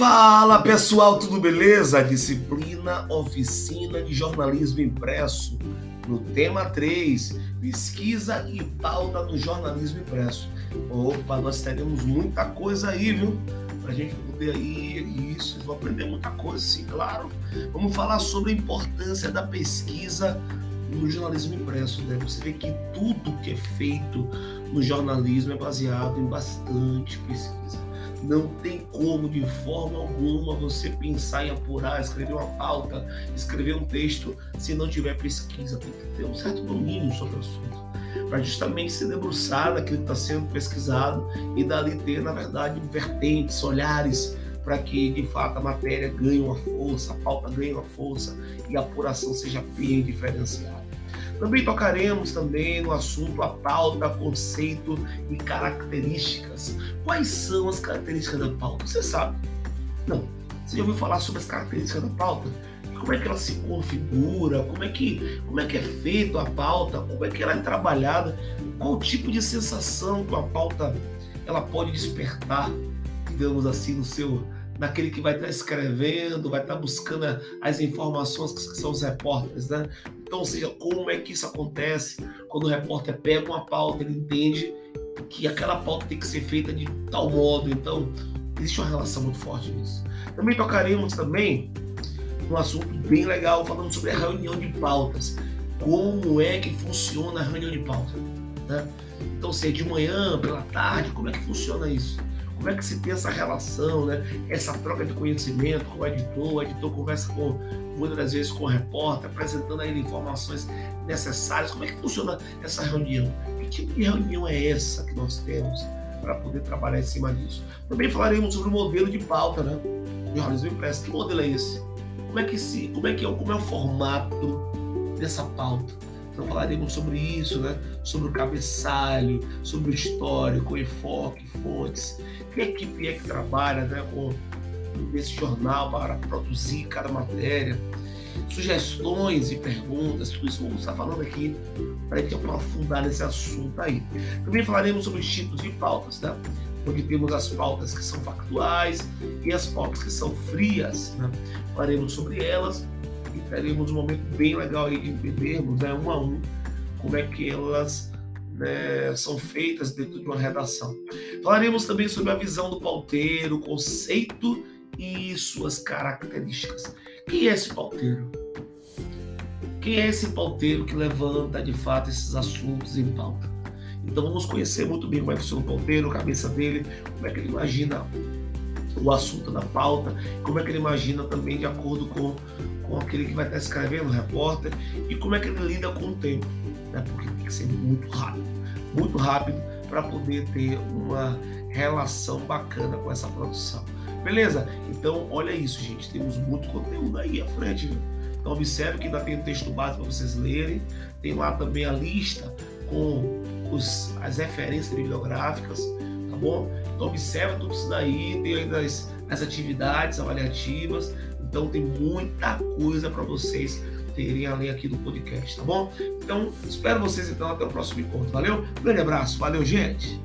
Fala pessoal, tudo beleza? Disciplina Oficina de Jornalismo Impresso. No tema 3, pesquisa e pauta do jornalismo impresso. Opa, nós teremos muita coisa aí, viu? Pra gente poder aí, isso, vão aprender muita coisa, sim, claro. Vamos falar sobre a importância da pesquisa no jornalismo impresso. Né? Você vê que tudo que é feito no jornalismo é baseado em bastante pesquisa. Não tem como, de forma alguma, você pensar em apurar, escrever uma pauta, escrever um texto, se não tiver pesquisa. Tem que ter um certo domínio sobre o assunto. Para justamente se debruçar naquilo que está sendo pesquisado e dali ter, na verdade, vertentes, olhares para que de fato a matéria ganhe uma força, a pauta ganhe uma força e a apuração seja bem diferenciada. Também tocaremos também no assunto a pauta, conceito e características. Quais são as características da pauta? Você sabe? Não. Você já ouviu falar sobre as características da pauta? Como é que ela se configura? Como é que, como é, que é feito a pauta? Como é que ela é trabalhada? Qual tipo de sensação que a pauta ela pode despertar, digamos assim, no seu naquele que vai estar escrevendo, vai estar buscando as informações que são os repórteres, né? Então, ou seja, como é que isso acontece quando o repórter pega uma pauta, ele entende que aquela pauta tem que ser feita de tal modo. Então, existe uma relação muito forte nisso. Também tocaremos também um assunto bem legal falando sobre a reunião de pautas. Como é que funciona a reunião de pauta? Né? Então, se é de manhã, pela tarde, como é que funciona isso? como é que se tem essa relação, né? essa troca de conhecimento com o editor, o editor conversa com, muitas vezes com o repórter, apresentando a ele informações necessárias, como é que funciona essa reunião? Que tipo de reunião é essa que nós temos para poder trabalhar em cima disso? Também falaremos sobre o modelo de pauta, né? Jornalismo impresso. Que modelo é esse? Como é que, se, como é, que é, como é o formato dessa pauta? Então falaremos sobre isso, né? sobre o cabeçalho, sobre o histórico, o enfoque, fontes. Que equipe é que trabalha né, com esse jornal para produzir cada matéria? Sugestões e perguntas, tudo isso vamos estar falando aqui para gente aprofundar nesse assunto aí. Também falaremos sobre os tipos de pautas, né? onde temos as pautas que são factuais e as pautas que são frias. Né? Falaremos sobre elas e teremos um momento bem legal aí de entendermos né, um a um como é que elas né, são feitas dentro de uma redação. Falaremos também sobre a visão do pauteiro, o conceito e suas características. Quem é esse pauteiro? Quem é esse pauteiro que levanta de fato esses assuntos em pauta? Então vamos conhecer muito bem como é que funciona o pauteiro, a cabeça dele, como é que ele imagina o assunto da pauta, como é que ele imagina também de acordo com, com aquele que vai estar escrevendo, o repórter, e como é que ele lida com o tempo, né? porque tem que ser muito rápido, muito rápido para poder ter uma relação bacana com essa produção. Beleza? Então, olha isso, gente. Temos muito conteúdo aí à frente. Viu? Então, observe que ainda tem um texto básico para vocês lerem. Tem lá também a lista com os, as referências bibliográficas, tá bom? Então observa tudo isso daí, tem ainda as, as atividades avaliativas, então tem muita coisa para vocês terem além aqui do podcast, tá bom? Então espero vocês então até o próximo encontro, valeu? Grande abraço, valeu gente!